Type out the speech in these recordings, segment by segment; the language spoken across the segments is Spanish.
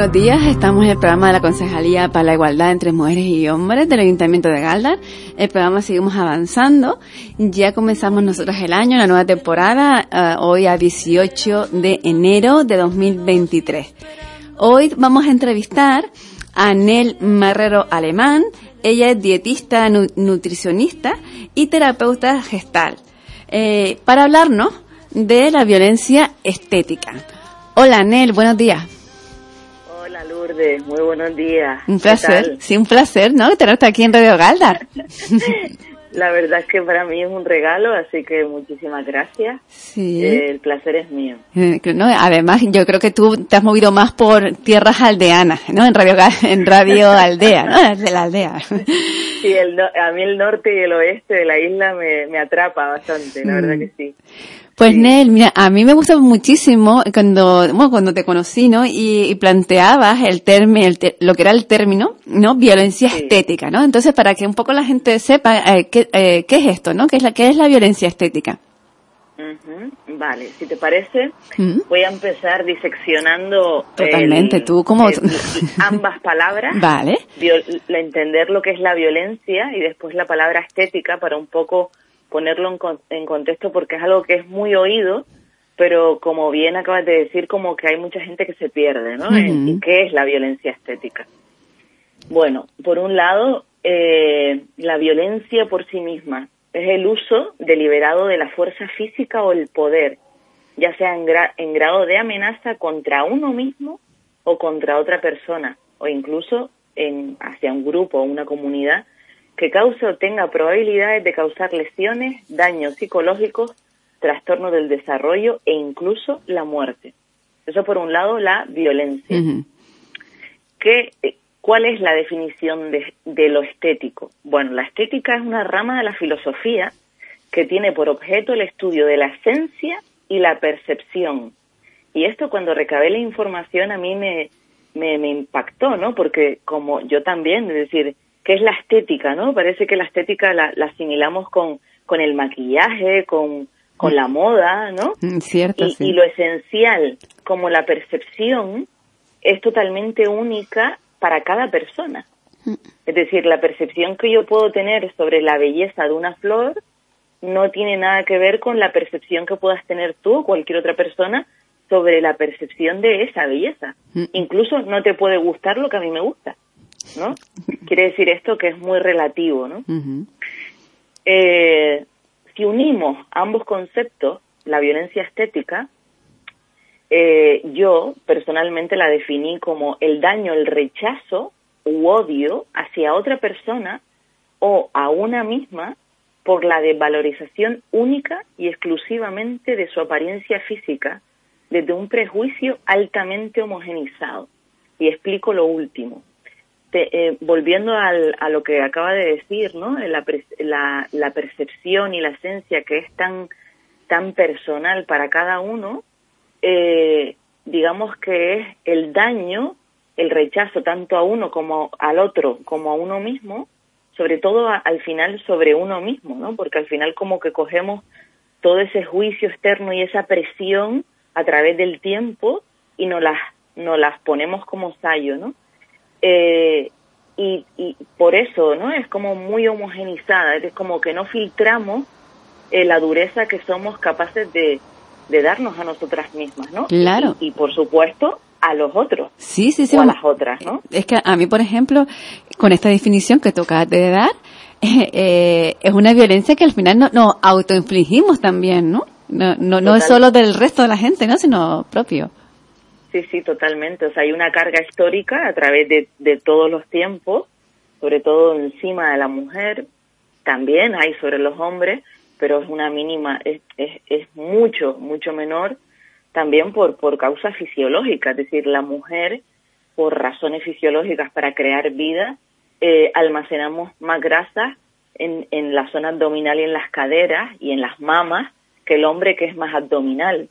buenos días. Estamos en el programa de la Concejalía para la Igualdad entre Mujeres y Hombres del Ayuntamiento de Galdar. El programa seguimos avanzando. Ya comenzamos nosotros el año, la nueva temporada, eh, hoy a 18 de enero de 2023. Hoy vamos a entrevistar a Nel Marrero Alemán. Ella es dietista, nutricionista y terapeuta gestal. Eh, para hablarnos de la violencia estética. Hola, Nel, buenos días. Lourdes, muy buenos días. Un placer, sí, un placer, ¿no? Tenerte aquí en Radio Galdar. La verdad es que para mí es un regalo, así que muchísimas gracias. Sí. Eh, el placer es mío. Eh, no, además, yo creo que tú te has movido más por tierras aldeanas, ¿no? En Radio, en radio Aldea, ¿no? De la aldea. Sí, el, a mí el norte y el oeste de la isla me, me atrapa bastante, la verdad que sí. Pues Nel, mira, a mí me gusta muchísimo cuando, bueno, cuando te conocí, ¿no? Y, planteabas el término, lo que era el término, ¿no? Violencia estética, ¿no? Entonces, para que un poco la gente sepa eh, qué, eh, qué es esto, ¿no? ¿Qué es la, qué es la violencia estética? Vale, si te parece, voy a empezar diseccionando Totalmente, tú como ambas palabras, vale, entender lo que es la violencia y después la palabra estética para un poco ponerlo en, contexto porque es algo que es muy oído, pero como bien acabas de decir, como que hay mucha gente que se pierde, ¿no? ¿Qué es la violencia estética? Bueno, por un lado, eh, la violencia por sí misma es el uso deliberado de la fuerza física o el poder, ya sea en, en grado de amenaza contra uno mismo o contra otra persona, o incluso en, hacia un grupo o una comunidad que cause o tenga probabilidades de causar lesiones, daños psicológicos, trastornos del desarrollo e incluso la muerte. Eso por un lado, la violencia. ¿Qué, ¿Cuál es la definición de, de lo estético? Bueno, la estética es una rama de la filosofía que tiene por objeto el estudio de la esencia y la percepción. Y esto cuando recabé la información a mí me, me, me impactó, ¿no? Porque como yo también, es decir, que es la estética, ¿no? Parece que la estética la, asimilamos con, con el maquillaje, con, con la moda, ¿no? Mm, cierto, y, y lo esencial, como la percepción, es totalmente única para cada persona. Mm. Es decir, la percepción que yo puedo tener sobre la belleza de una flor no tiene nada que ver con la percepción que puedas tener tú o cualquier otra persona sobre la percepción de esa belleza. Mm. Incluso no te puede gustar lo que a mí me gusta. ¿No? Quiere decir esto que es muy relativo, ¿no? Eh, si unimos ambos conceptos, la violencia estética, eh, yo personalmente la definí como el daño, el rechazo u odio hacia otra persona o a una misma por la desvalorización única y exclusivamente de su apariencia física desde un prejuicio altamente homogenizado. Y explico lo último. Eh, volviendo al, a lo que acaba de decir, ¿no? La, la, la, percepción y la esencia que es tan, tan personal para cada uno, eh, digamos que es el daño, el rechazo tanto a uno como al otro, como a uno mismo, sobre todo al final sobre uno mismo, ¿no? Porque al final como que cogemos todo ese juicio externo y esa presión a través del tiempo y nos las, nos las ponemos como sallo, ¿no? Eh, y, y, por eso, ¿no? Es como muy homogenizada, es como que no filtramos eh, la dureza que somos capaces de, de, darnos a nosotras mismas, ¿no? Claro. Y, por supuesto, a los otros. Sí, sí, sí. O a las otras, ¿no? Es que a mí, por ejemplo, con esta definición que tú acabas de dar, eh, es una violencia que al final nos no autoinfligimos también, ¿no? No, no, no es solo del resto de la gente, ¿no? Sino propio. Sí, sí, totalmente. O sea, hay una carga histórica a través de, de todos los tiempos, sobre todo encima de la mujer, también hay sobre los hombres, pero es una mínima, es, es, es mucho, mucho menor también por, por causa fisiológica, es decir, la mujer, por razones fisiológicas para crear vida, eh, almacenamos más grasa en, en la zona abdominal y en las caderas y en las mamas que el hombre que es más abdominal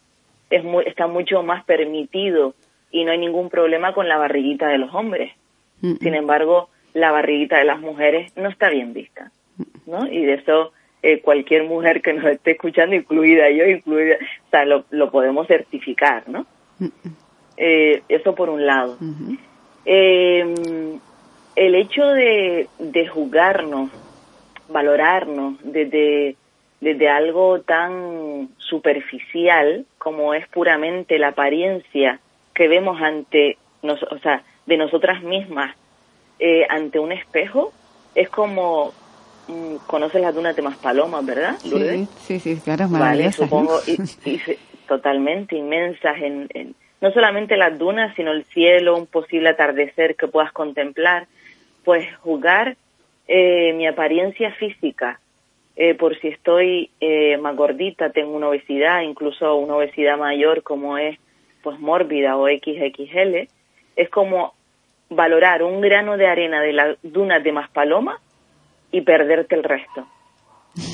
es muy, está mucho más permitido y no hay ningún problema con la barriguita de los hombres. Sin embargo, la barriguita de las mujeres no está bien vista, ¿no? Y de eso eh, cualquier mujer que nos esté escuchando, incluida yo, incluida, o sea, lo, lo podemos certificar, ¿no? Eh, eso por un lado. Eh, el hecho de, de juzgarnos, valorarnos desde, desde algo tan superficial como es puramente la apariencia que vemos ante, nos, o sea, de nosotras mismas eh, ante un espejo, es como mm, conoces las dunas de Maspalomas, ¿verdad? Sí, sí, sí, claro, Vale, supongo, y, y, totalmente inmensas en, en, no solamente las dunas, sino el cielo, un posible atardecer que puedas contemplar, pues jugar eh, mi apariencia física, eh, por si estoy eh, más gordita, tengo una obesidad, incluso una obesidad mayor como es pues mórbida o XXL, es como valorar un grano de arena de las dunas de Maspaloma y perderte el resto.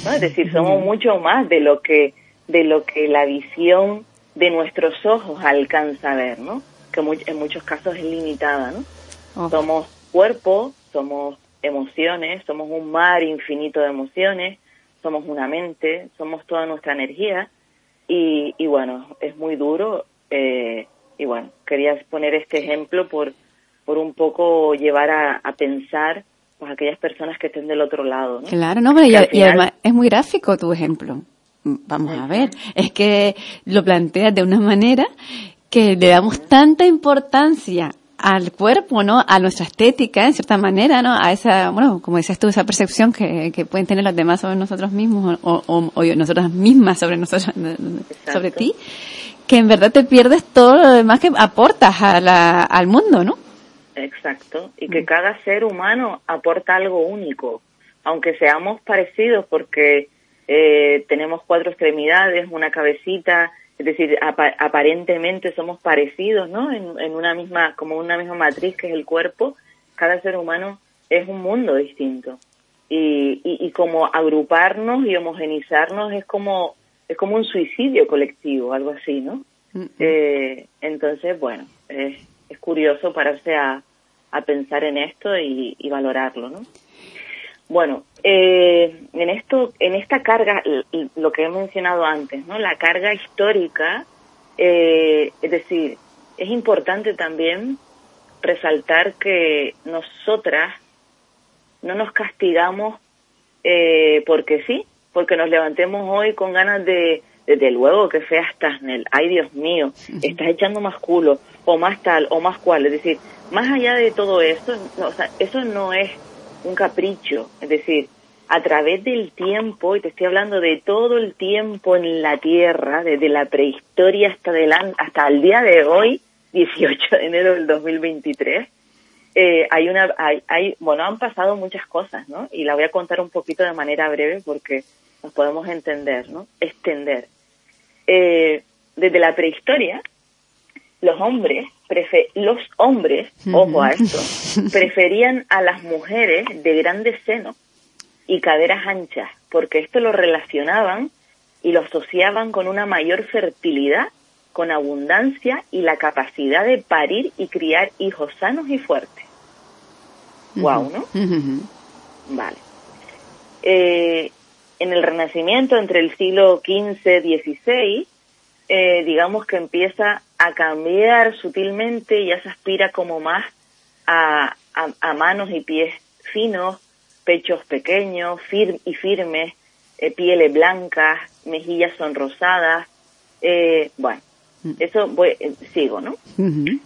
¿no? Es decir, somos mucho más de lo que de lo que la visión de nuestros ojos alcanza a ver, ¿no? Que en muchos casos es limitada, ¿no? Oh. Somos cuerpo, somos emociones, somos un mar infinito de emociones, somos una mente, somos toda nuestra energía y, y bueno, es muy duro eh, y bueno, quería poner este ejemplo por, por un poco llevar a, a pensar pues aquellas personas que estén del otro lado. ¿no? Claro, no, pero y, final... y, además es muy gráfico tu ejemplo. Vamos a ver, es que lo planteas de una manera que le damos tanta importancia al cuerpo, ¿no? A nuestra estética, en cierta manera, ¿no? A esa, bueno, como decías tú, esa percepción que, que pueden tener los demás sobre nosotros mismos o, o, o nosotras mismas sobre nosotros, sobre ti, que en verdad te pierdes todo lo demás que aportas a la, al mundo, ¿no? Exacto, y que cada ser humano aporta algo único, aunque seamos parecidos porque eh, tenemos cuatro extremidades, una cabecita, es decir, ap aparentemente somos parecidos, ¿no? En, en, una misma, como una misma matriz que es el cuerpo, cada ser humano es un mundo distinto. Y, y, y como agruparnos y homogenizarnos es como, es como un suicidio colectivo, algo así, ¿no? Eh, entonces, bueno, es, es curioso pararse a, a pensar en esto y, y valorarlo, ¿no? Bueno, eh, en esto, en esta carga, lo que he mencionado antes, ¿no? La carga histórica, eh, es decir, es importante también resaltar que nosotras no nos castigamos eh, porque sí, porque nos levantemos hoy con ganas de, desde luego que fea estás, Nel, ay Dios mío, estás echando más culo, o más tal, o más cual, es decir, más allá de todo eso, no, o sea, eso no es un capricho, es decir, a través del tiempo, y te estoy hablando de todo el tiempo en la Tierra, desde la prehistoria hasta, delante, hasta el día de hoy, 18 de enero del 2023, eh, hay una, hay, hay, bueno, han pasado muchas cosas, ¿no? Y la voy a contar un poquito de manera breve porque nos podemos entender, ¿no? Extender. Eh, desde la prehistoria, los hombres, prefe los hombres, ojo a esto, preferían a las mujeres de grandes senos y caderas anchas, porque esto lo relacionaban y lo asociaban con una mayor fertilidad, con abundancia y la capacidad de parir y criar hijos sanos y fuertes. Wow, ¿no? Uh -huh. Vale. Eh, en el Renacimiento, entre el siglo XV y XVI, eh, digamos que empieza a cambiar sutilmente y ya se aspira como más a, a, a manos y pies finos, pechos pequeños fir y firmes, eh, pieles blancas, mejillas sonrosadas. Eh, bueno, eso voy, eh, sigo, ¿no? Uh -huh.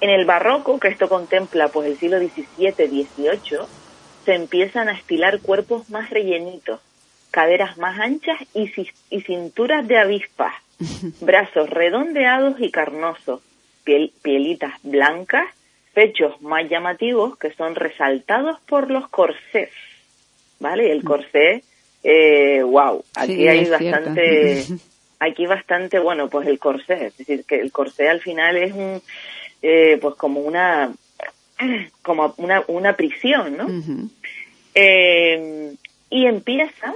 En el barroco, que esto contempla pues el siglo XVII, XVIII, se empiezan a estilar cuerpos más rellenitos, caderas más anchas y, y cinturas de avispas, brazos redondeados y carnosos, piel, pielitas blancas, pechos más llamativos que son resaltados por los corsés, ¿vale? El corsé, eh, wow, aquí sí, hay bastante, aquí bastante, bueno, pues el corsé, es decir, que el corsé al final es un, eh, pues como una, como una, una prisión, ¿no? Uh -huh. eh, y empieza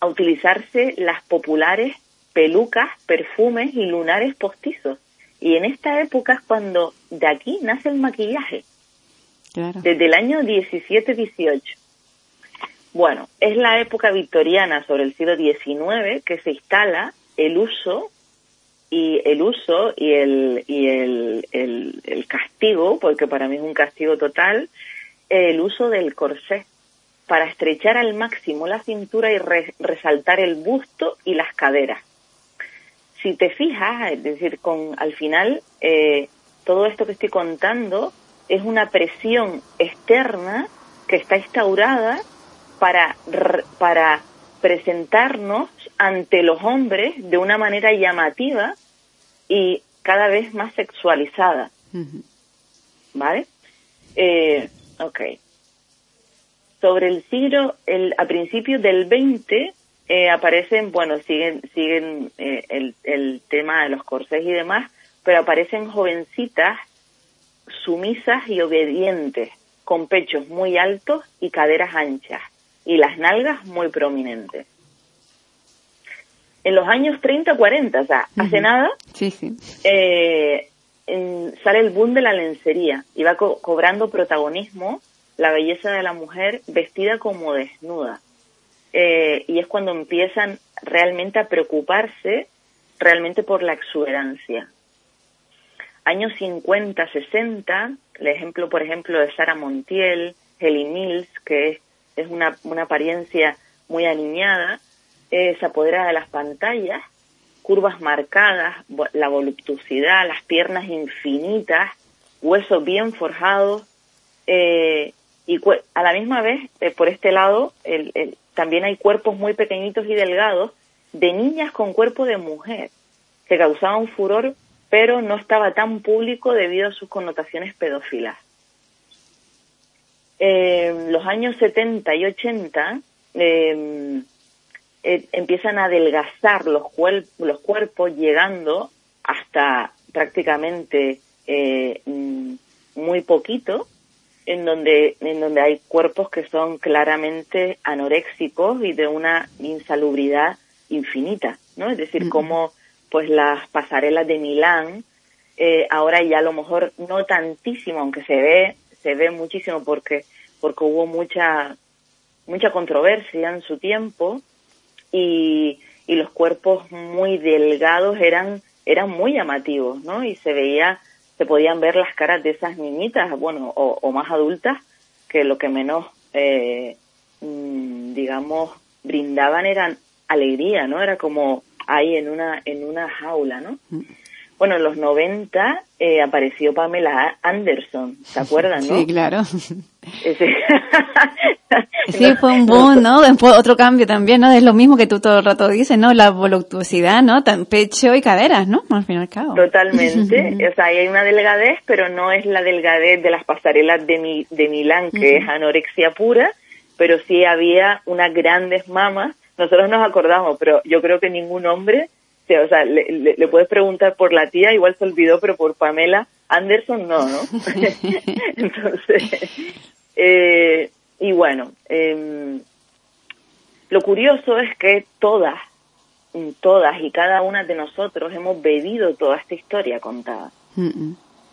a utilizarse las populares pelucas, perfumes y lunares postizos. Y en esta época es cuando de aquí nace el maquillaje. Claro. Desde el año 17-18. Bueno, es la época victoriana sobre el siglo XIX que se instala el uso y el uso y el, y el, el, castigo, porque para mí es un castigo total, el uso del corsé para estrechar al máximo la cintura y resaltar el busto y las caderas. Si te fijas, es decir, con al final eh, todo esto que estoy contando es una presión externa que está instaurada para, para presentarnos ante los hombres de una manera llamativa y cada vez más sexualizada. ¿Vale? Eh, ok. Sobre el siglo, el, a principios del 20 eh, aparecen, bueno, siguen, siguen eh, el, el tema de los corsés y demás, pero aparecen jovencitas sumisas y obedientes, con pechos muy altos y caderas anchas, y las nalgas muy prominentes. En los años 30, 40, o sea, hace nada, sí, sí. Eh, sale el boom de la lencería y va cobrando protagonismo la belleza de la mujer vestida como desnuda. Eh, y es cuando empiezan realmente a preocuparse realmente por la exuberancia. Años 50, 60, el ejemplo, por ejemplo, de Sara Montiel, Heli Mills, que es una, apariencia muy aniñada, eh, se apodera de las pantallas, curvas marcadas, la voluptuosidad, las piernas infinitas, huesos bien forjados, eh, y a la misma vez, eh, por este lado, también hay cuerpos muy pequeñitos y delgados de niñas con cuerpo de mujer, que causaban furor, pero no estaba tan público debido a sus connotaciones pedófilas. Eh, los años 70 y 80 em, eh, empiezan a adelgazar los, los cuerpos llegando hasta prácticamente eh, mm, muy poquito en donde en donde hay cuerpos que son claramente anoréxicos y de una insalubridad infinita no es decir como pues las pasarelas de Milán eh, ahora ya a lo mejor no tantísimo aunque se ve se ve muchísimo porque porque hubo mucha mucha controversia en su tiempo y, y los cuerpos muy delgados eran eran muy llamativos, ¿no? Y se veía se podían ver las caras de esas niñitas, bueno, o, más adultas que lo que menos eh, mm, digamos brindaban eran alegría, ¿no? Era como ahí en una en una jaula, ¿no? Bueno, en los 90 eh, apareció Pamela Anderson, ¿se acuerdan, no? Sí, claro. sí, fue un boom, ¿no? Fue otro cambio también, ¿no? Es lo mismo que tú todo el rato dices, ¿no? La voluptuosidad, ¿no? Tan pecho y caderas, ¿no? Al fin y al cabo. Totalmente. o sea, hay una delgadez, pero no es la delgadez de las pasarelas de, mi, de Milán, que es anorexia pura, pero sí había unas grandes mamas. Nosotros nos acordamos, pero yo creo que ningún hombre o sea, le, puedes preguntar por la tía, igual se olvidó, pero por Pamela Anderson no, ¿no? Entonces, eh, y bueno, em, lo curioso es que todas, todas y cada una de nosotros hemos bebido toda esta historia contada.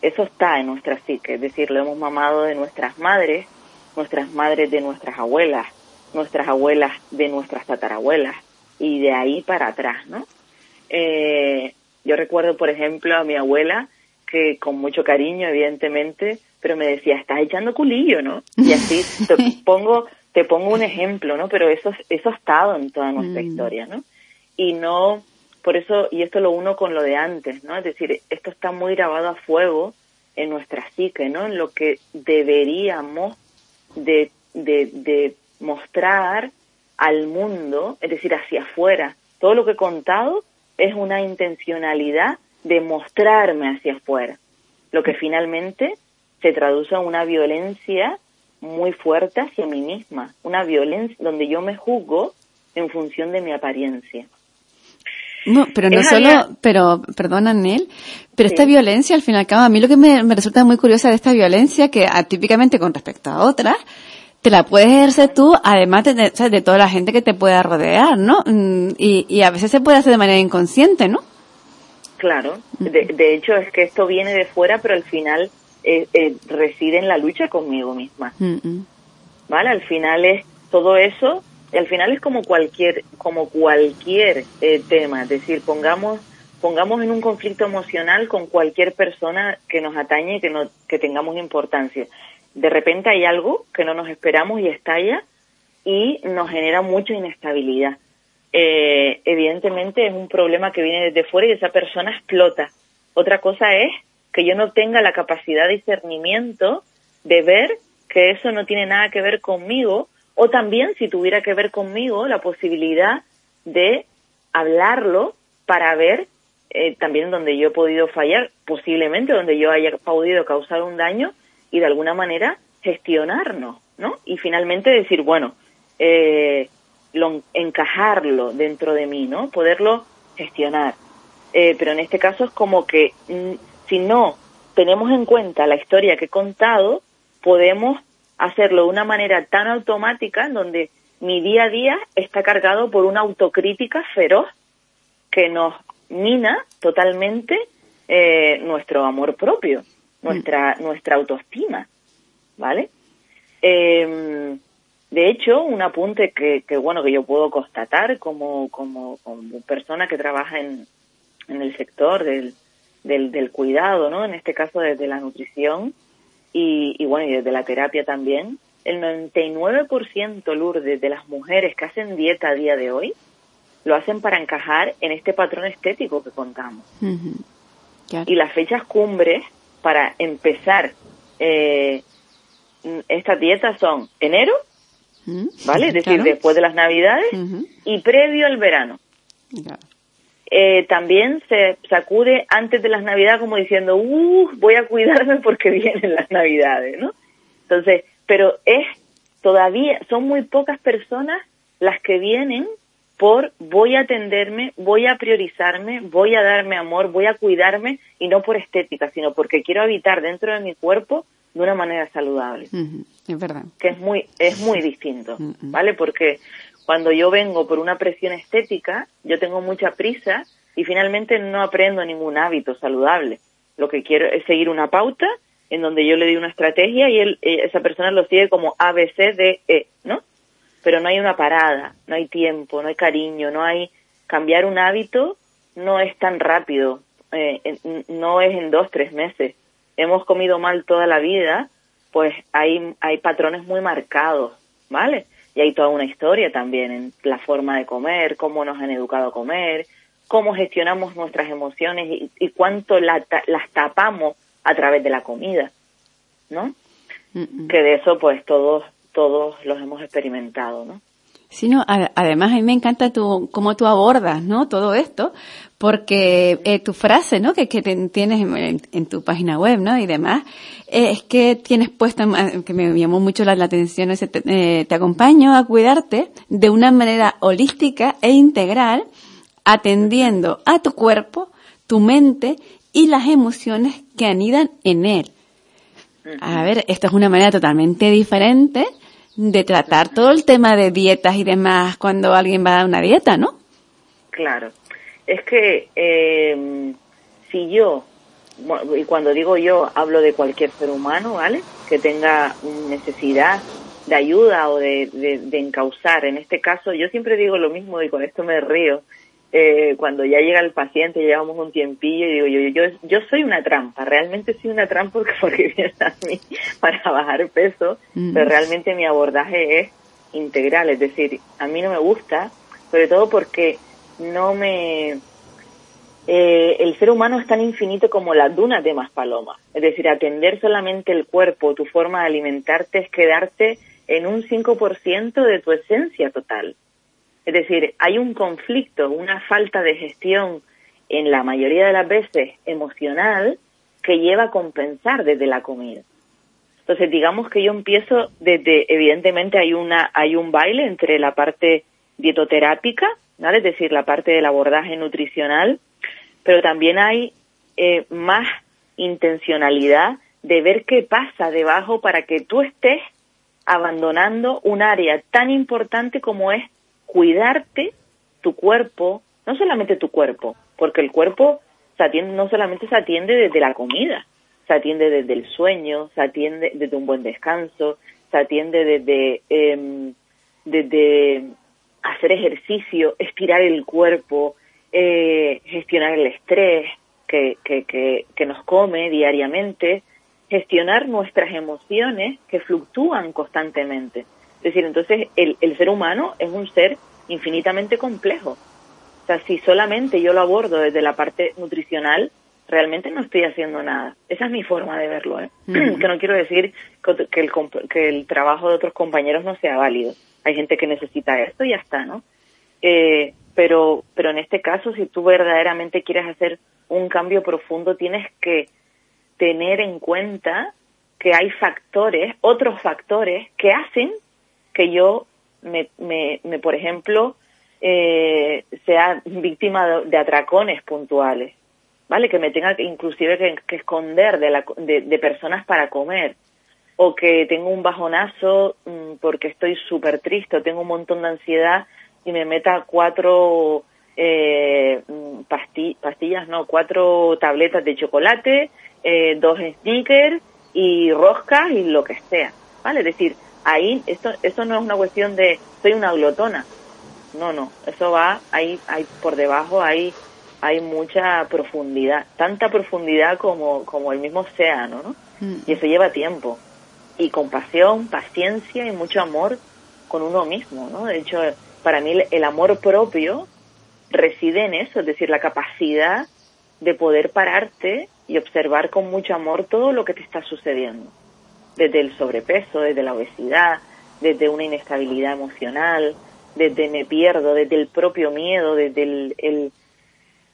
Eso está en nuestra psique, es decir, lo hemos mamado de nuestras madres, nuestras madres de nuestras abuelas, nuestras abuelas de nuestras tatarabuelas, y de ahí para atrás, ¿no? Eh, yo recuerdo, por ejemplo, a mi abuela, que con mucho cariño, evidentemente, pero me decía, estás echando culillo, ¿no? Y así te pongo, te pongo un ejemplo, ¿no? Pero eso, eso ha estado en toda nuestra mm. historia, ¿no? Y no, por eso, y esto lo uno con lo de antes, ¿no? Es decir, esto está muy grabado a fuego en nuestra psique, ¿no? En lo que deberíamos de, de, de mostrar al mundo, es decir, hacia afuera. Todo lo que he contado es una intencionalidad de mostrarme hacia afuera, lo que finalmente se traduce en una violencia muy fuerte hacia mí misma, una violencia donde yo me juzgo en función de mi apariencia. No, pero no solo, pero, perdona, Nel, pero esta violencia, al fin y al cabo, a mí lo que me, resulta muy curiosa de esta violencia, que atípicamente con respecto a otras, te la puedes ejercer tú, además de, de, toda la gente que te pueda rodear, ¿no? Mm, y, y, a veces se puede hacer de manera inconsciente, ¿no? Claro, de, de hecho es que esto viene de fuera, pero al final eh, eh, reside en la lucha conmigo misma. ¿Vale? Al final es todo eso, al final es como cualquier, como cualquier eh, tema, es decir, pongamos, pongamos en un conflicto emocional con cualquier persona que nos atañe y que, no, que tengamos importancia. De repente hay algo que no nos esperamos y estalla y nos genera mucha inestabilidad. Eh, evidentemente es un problema que viene desde fuera y esa persona explota. Otra cosa es que yo no tenga la capacidad de discernimiento de ver que eso no tiene nada que ver conmigo o también si tuviera que ver conmigo la posibilidad de hablarlo para ver eh, también donde yo he podido fallar, posiblemente donde yo haya podido causar un daño y de alguna manera gestionarnos, ¿no? Y finalmente decir, bueno, eh, lo, encajarlo dentro de mí, ¿no? Poderlo gestionar. Eh, pero en este caso es como que mm, si no tenemos en cuenta la historia que he contado, podemos hacerlo de una manera tan automática en donde mi día a día está cargado por una autocrítica feroz que nos mina totalmente eh, nuestro amor propio, nuestra, nuestra autoestima, ¿vale? Eh, de hecho, un apunte que, que, bueno que yo puedo constatar como, como, como persona que trabaja en, en el sector del, del, del, cuidado, ¿no? En este caso desde la nutrición y, y bueno y desde la terapia también, el 99% Lourdes de las mujeres que hacen dieta a día de hoy lo hacen para encajar en este patrón estético que contamos. Y las fechas cumbres para empezar eh, estas dietas son enero, ¿vale? Es decir, después de las Navidades y previo al verano. Eh, también se sacude antes de las Navidades como diciendo, uh, voy a cuidarme porque vienen las Navidades, ¿no? Entonces, pero es todavía, son muy pocas personas las que vienen por voy a atenderme, voy a priorizarme, voy a darme amor, voy a cuidarme y no por estética, sino porque quiero habitar dentro de mi cuerpo de una manera saludable. Es verdad. Que es muy, es muy distinto, ¿vale? Porque cuando yo vengo por una presión estética, yo tengo mucha prisa y finalmente no aprendo ningún hábito saludable. Lo que quiero es seguir una pauta en donde yo le di una estrategia y él, eh, esa persona lo sigue como A, B, C, D, E, ¿no? Pero no hay una parada, no hay tiempo, no hay cariño, no hay cambiar un hábito, no es tan rápido, eh, no es en dos, tres meses hemos comido mal toda la vida, pues hay, hay patrones muy marcados, ¿vale? Y hay toda una historia también en la forma de comer, cómo nos han educado a comer, cómo gestionamos nuestras emociones y, y cuánto las tapamos a través de la comida, ¿no? Que de eso pues todos, todos los hemos experimentado, ¿no? sino además a mí me encanta tu, cómo tú abordas, ¿no? Todo esto, porque eh, tu frase, ¿no? Que, que tienes en, tu página web, ¿no? Y demás, eh, es que tienes puesta, que me llamó mucho la, atención, ese, te, eh, te acompaño a cuidarte de una manera holística e integral, atendiendo a tu cuerpo, tu mente y las emociones que anidan en él. A ver, esto es una manera totalmente diferente de tratar todo el tema de dietas y demás cuando alguien va a una dieta, ¿no? Claro. Es que eh, si yo, y cuando digo yo, hablo de cualquier ser humano, ¿vale? Que tenga necesidad de ayuda o de, de, de encauzar. En este caso, yo siempre digo lo mismo y con esto me río eh, cuando ya llega el paciente, llevamos un tiempillo y digo yo, yo, yo soy una trampa, realmente soy una trampa porque, porque viene a mí para bajar peso, mm. pero realmente mi abordaje es integral, es decir, a mí no me gusta, sobre todo porque no me... Eh, el ser humano es tan infinito como las dunas de Maspaloma, es decir, atender solamente el cuerpo, tu forma de alimentarte es quedarte en un 5% de tu esencia total. Es decir, hay un conflicto, una falta de gestión en la mayoría de las veces emocional que lleva a compensar desde la comida. Entonces, digamos que yo empiezo desde, evidentemente hay una, hay un baile entre la parte dietoterápica, ¿vale? Es decir, la parte del abordaje nutricional, pero también hay eh, más intencionalidad de ver qué pasa debajo para que tú estés abandonando un área tan importante como es cuidarte tu cuerpo, no solamente tu cuerpo, porque el cuerpo se atiende, no solamente se atiende desde la comida, se atiende desde el sueño, se atiende desde un buen descanso, se atiende desde, eh, desde hacer ejercicio, estirar el cuerpo, eh, gestionar el estrés que, que, que, nos come diariamente, gestionar nuestras emociones que fluctúan constantemente. Es decir, entonces el, el ser humano es un ser infinitamente complejo. O sea, si solamente yo lo abordo desde la parte nutricional, realmente no estoy haciendo nada. Esa es mi forma de verlo. ¿eh? que no quiero decir que el, que el trabajo de otros compañeros no sea válido. Hay gente que necesita esto y ya está, ¿no? Eh, pero, pero en este caso, si tú verdaderamente quieres hacer un cambio profundo, tienes que tener en cuenta que hay factores, otros factores que hacen que yo me, me, por ejemplo, eh, sea víctima de, atracones puntuales, ¿vale? Que me tenga que, inclusive que, esconder de, la, de, personas para comer, o que tengo un bajonazo mm, porque estoy súper triste, o tengo un montón de ansiedad y me meta cuatro eh, pastillas, no, cuatro tabletas de chocolate, eh, dos sneakers y roscas y lo que sea, ¿vale? Es decir, ahí esto, esto no es una cuestión de soy una glotona, no, no, eso va, ahí, hay por debajo hay, hay mucha profundidad, tanta profundidad como, como el mismo océano, ¿no? Mm. Y eso lleva tiempo, y compasión, paciencia y mucho amor con uno mismo, ¿no? De hecho, para mí el amor propio reside en eso, es decir, la capacidad de poder pararte y observar con mucho amor todo lo que te está sucediendo, desde el sobrepeso, desde la obesidad, desde una inestabilidad emocional, desde me pierdo, desde el propio miedo, desde el,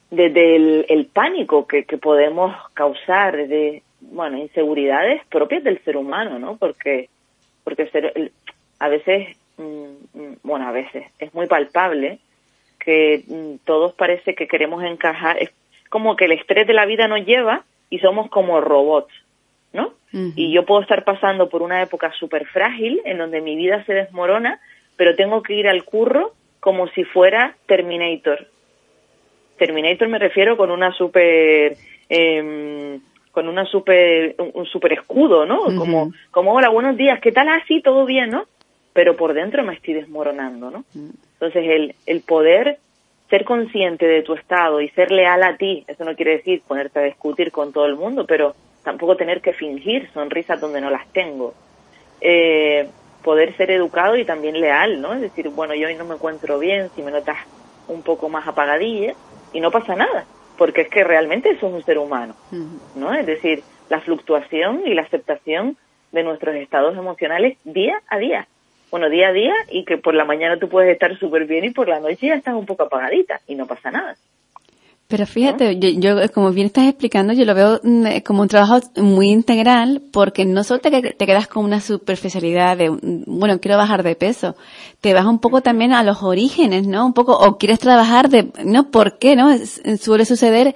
desde el, pánico que, podemos causar, desde, bueno, inseguridades propias del ser humano, ¿no? Porque, porque ser, a veces Mm, mm, bueno, a veces es muy palpable que mm, todos parece que queremos encajar, es como que el estrés de la vida nos lleva y somos como robots, ¿no? Y yo puedo estar pasando por una época súper frágil en donde mi vida se desmorona, pero tengo que ir al curro como si fuera Terminator. Terminator me refiero con una super eh, con una super un, super escudo, ¿no? Como como hola, buenos días, ¿qué tal así? Ah, todo bien, ¿no? pero por dentro me estoy desmoronando, ¿no? Mm. Entonces, el, el poder ser consciente de tu estado y ser leal a ti, eso no quiere decir ponerte a discutir con todo el mundo, pero tampoco tener que fingir sonrisas donde no las tengo. Eh, poder ser educado y también leal, ¿no? Es decir, bueno, yo hoy no me encuentro bien, si me notas un poco más apagadilla, y no pasa nada, porque es que realmente eso es un ser humano, ¿no? Es decir, la fluctuación y la aceptación de nuestros estados emocionales día a día bueno, día a día y que por la mañana tú puedes estar súper bien y por la noche ya estás un poco apagadita y no pasa nada. Pero fíjate, yo, como bien estás explicando, yo lo veo mm, como un trabajo muy integral porque no solo te, te quedas con una superficialidad de, bueno, quiero bajar de peso, te vas un poco también a los orígenes, ¿no? Un poco, o quieres trabajar de, ¿no? ¿Por qué, no? Suele suceder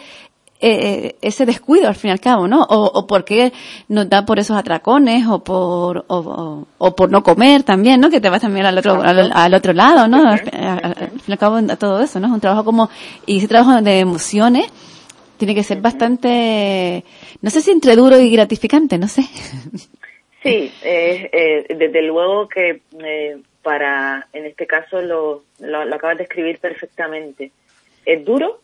eh, ese descuido al fin y al cabo, ¿no? O, o por qué nos da por esos atracones o por o, o, por no comer también, ¿no? Que te vas también al otro al, otro lado, ¿no? Al, fin y al cabo todo eso, ¿no? Es un trabajo como y ese trabajo de emociones tiene que ser bastante, no sé si entre duro y gratificante, no sé. Sí, eh, desde luego que eh, para, en este caso lo, lo, lo acabas de escribir perfectamente. Es duro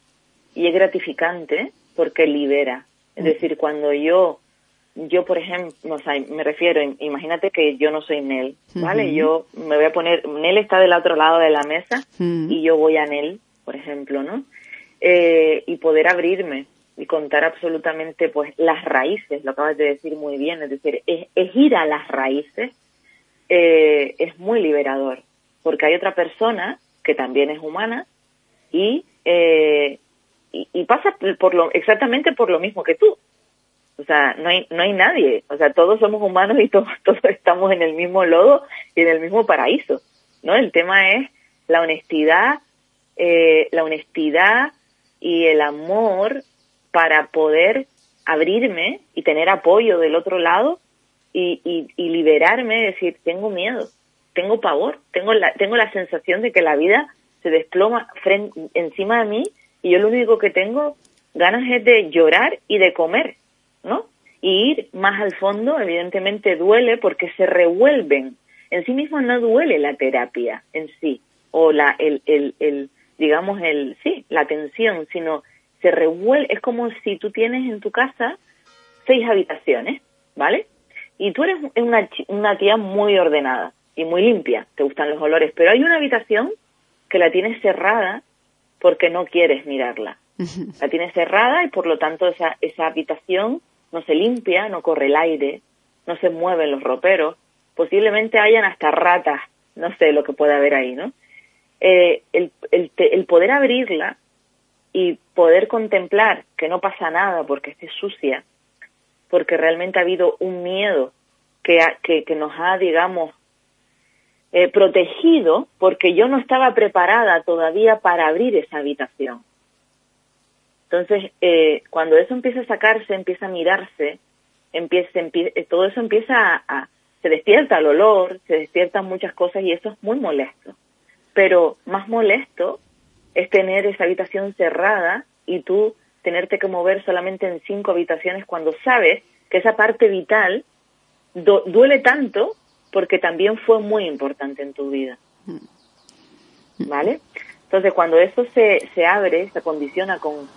y es gratificante porque libera. Es decir, cuando yo, yo por ejemplo, o sea, me refiero, imagínate que yo no soy Nel, ¿vale? Yo me voy a poner, Nel está del otro lado de la mesa y yo voy a Nel, por ejemplo, ¿no? Eh, y poder abrirme y contar absolutamente pues las raíces, lo acabas de decir muy bien, es decir, es, ir a las raíces, eh, es muy liberador, porque hay otra persona que también es humana y eh, y, pasa por lo, exactamente por lo mismo que tú. O sea, no hay, no hay nadie. O sea, todos somos humanos y todos, todos estamos en el mismo lodo y en el mismo paraíso. ¿No? El tema es la honestidad, eh, la honestidad y el amor para poder abrirme y tener apoyo del otro lado y, y, y liberarme, decir, tengo miedo, tengo pavor, tengo la, tengo la sensación de que la vida se desploma frente, encima de mí y yo lo único que tengo ganas es de llorar y de comer, ¿no? Y ir más al fondo, evidentemente duele porque se revuelven. En sí mismo no duele la terapia en sí, o la, el, el, el, digamos, el, sí, la tensión, sino se revuelve, es como si tú tienes en tu casa seis habitaciones, ¿vale? Y tú eres una, una tía muy ordenada y muy limpia, te gustan los olores, pero hay una habitación que la tienes cerrada porque no quieres mirarla. La tienes cerrada y por lo tanto esa, esa habitación no se limpia, no corre el aire, no se mueven los roperos, posiblemente hayan hasta ratas, no sé lo que puede haber ahí, ¿no? Eh, el, el, el poder abrirla y poder contemplar que no pasa nada porque esté sucia, porque realmente ha habido un miedo que, que, que nos ha, digamos, eh, protegido porque yo no estaba preparada todavía para abrir esa habitación. Entonces, eh, cuando eso empieza a sacarse, empieza a mirarse, empieza, empieza todo eso empieza a, se despierta el olor, se despiertan muchas cosas y eso es muy molesto. Pero más molesto es tener esa habitación cerrada y tú tenerte que mover solamente en cinco habitaciones cuando sabes que esa parte vital duele tanto porque también fue muy importante en tu vida. ¿Vale? Entonces, cuando eso se, se abre, se condiciona con,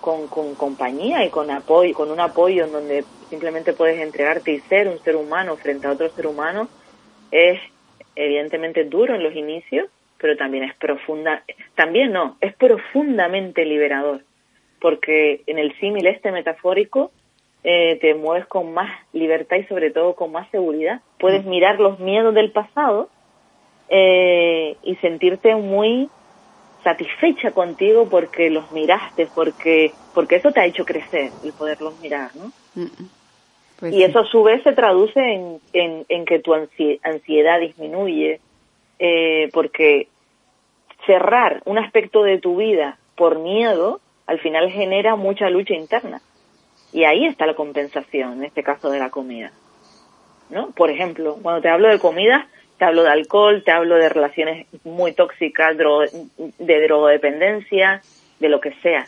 con, con compañía y con apoyo, con un apoyo en donde simplemente puedes entregarte y ser un ser humano frente a otro ser humano, es evidentemente duro en los inicios, pero también es profunda, también no, es profundamente liberador, porque en el símil este metafórico eh, te mueves con más libertad y sobre todo con más seguridad. Puedes mirar los miedos del pasado eh, y sentirte muy satisfecha contigo porque los miraste, porque porque eso te ha hecho crecer el poderlos mirar, ¿no? Pues y eso a su vez se traduce en, en, que tu ansiedad disminuye, eh, porque cerrar un aspecto de tu vida por miedo al final genera mucha lucha interna. Y ahí está la compensación, en este caso de la comida. ¿No? Por ejemplo, cuando te hablo de comida, te hablo de alcohol, te hablo de relaciones muy tóxicas, de drogodependencia, de lo que sea.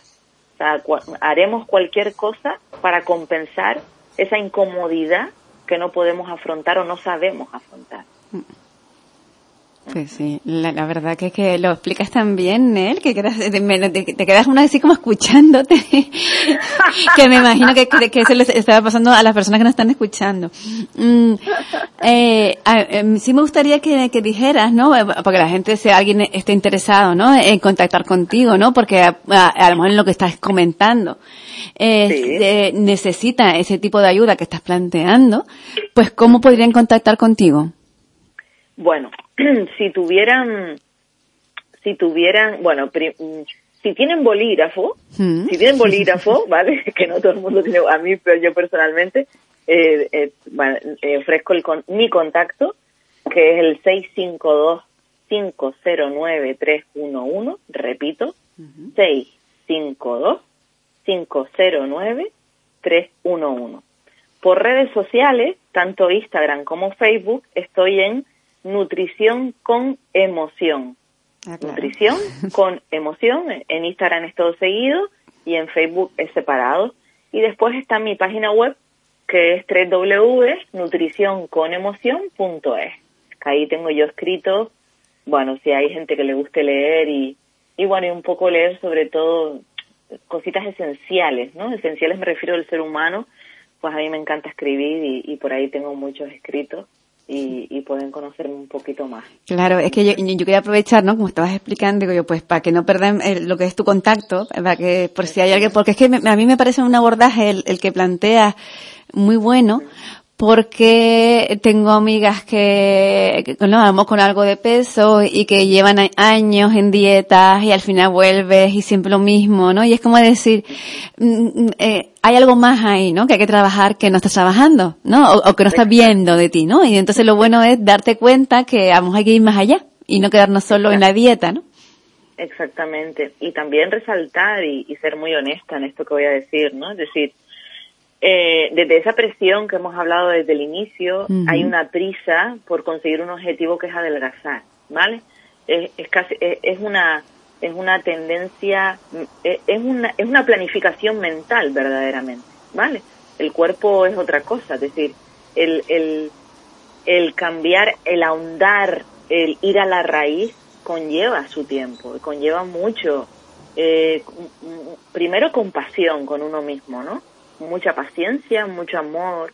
O sea, haremos cualquier cosa para compensar esa incomodidad que no podemos afrontar o no sabemos afrontar. Pues sí, la, verdad que, que lo explicas tan bien, Nel, que quedas, te, quedas una así como escuchándote, que me imagino que, que, se les estaba pasando a las personas que nos están escuchando. Mm, eh, em, sí me gustaría que, que, dijeras, ¿no? Porque la gente, si alguien esté interesado, ¿no? En contactar contigo, ¿no? Porque a, lo mejor en lo que estás comentando, eh, necesita ese tipo de ayuda que estás planteando, pues ¿cómo podrían contactar contigo? Bueno, si tuvieran, si tuvieran, bueno, si tienen bolígrafo, mm. si tienen bolígrafo, ¿vale? Que no todo el mundo tiene, a mí, pero yo personalmente, eh, eh, eh ofrezco el mi contacto, que es el 652-509-311, repito, 652-509-311. Por redes sociales, tanto Instagram como Facebook, estoy en nutrición con emoción. Ah, nutrición con emoción. En Instagram es todo seguido y en Facebook es separado. Y después está mi página web que es www.nutricionconemoción.es. Ahí tengo yo escrito, bueno, si hay gente que le guste leer y, y bueno, y un poco leer sobre todo cositas esenciales, ¿no? Esenciales me refiero al ser humano, pues a mí me encanta escribir y, y por ahí tengo muchos escritos y, pueden conocerme un poquito más. Claro, es que yo, yo quería aprovechar, ¿no? Como estabas explicando, digo yo, pues para que no perdan lo que es tu contacto, para que por si hay alguien, porque es que a mí me parece un abordaje el, el que plantea muy bueno, porque tengo amigas que, no, vamos con algo de peso y que llevan años en dietas y al final vuelves y siempre lo mismo, ¿no? Y es como decir, mm, mm, eh, hay algo más ahí, ¿no? Que hay que trabajar que no estás trabajando, ¿no? O, que no estás viendo de ti, ¿no? Y entonces lo bueno es darte cuenta que vamos, hay que ir más allá y no quedarnos solo en la dieta, ¿no? Exactamente. Y también resaltar y, y ser muy honesta en esto que voy a decir, ¿no? Es decir, eh, desde esa presión que hemos hablado desde el inicio, hay una prisa por conseguir un objetivo que es adelgazar, ¿vale? Es, casi, es, una es una tendencia, es una, es una planificación mental verdaderamente, ¿vale? El cuerpo es otra cosa, es decir, el, el, el cambiar, el ahondar, el ir a la raíz conlleva su tiempo, conlleva mucho. Eh, primero compasión con uno mismo, ¿no? Mucha paciencia, mucho amor.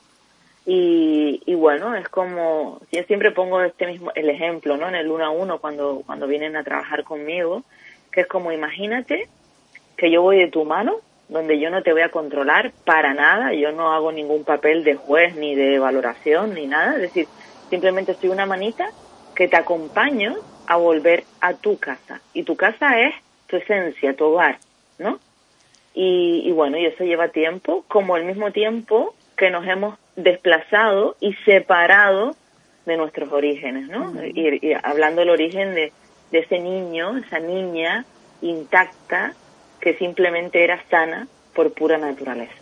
Y, y bueno, es como, yo siempre pongo este mismo, el ejemplo, ¿no? En el uno a uno cuando, cuando vienen a trabajar conmigo, que es como imagínate que yo voy de tu mano, donde yo no te voy a controlar para nada, yo no hago ningún papel de juez ni de valoración ni nada, es decir, simplemente soy una manita que te acompaño a volver a tu casa. Y tu casa es tu esencia, tu hogar, ¿no? Y, y bueno, y eso lleva tiempo, como el mismo tiempo que nos hemos desplazado y separado de nuestros orígenes, ¿no? y, y, hablando del origen de, de ese niño, esa niña intacta que simplemente era sana por pura naturaleza.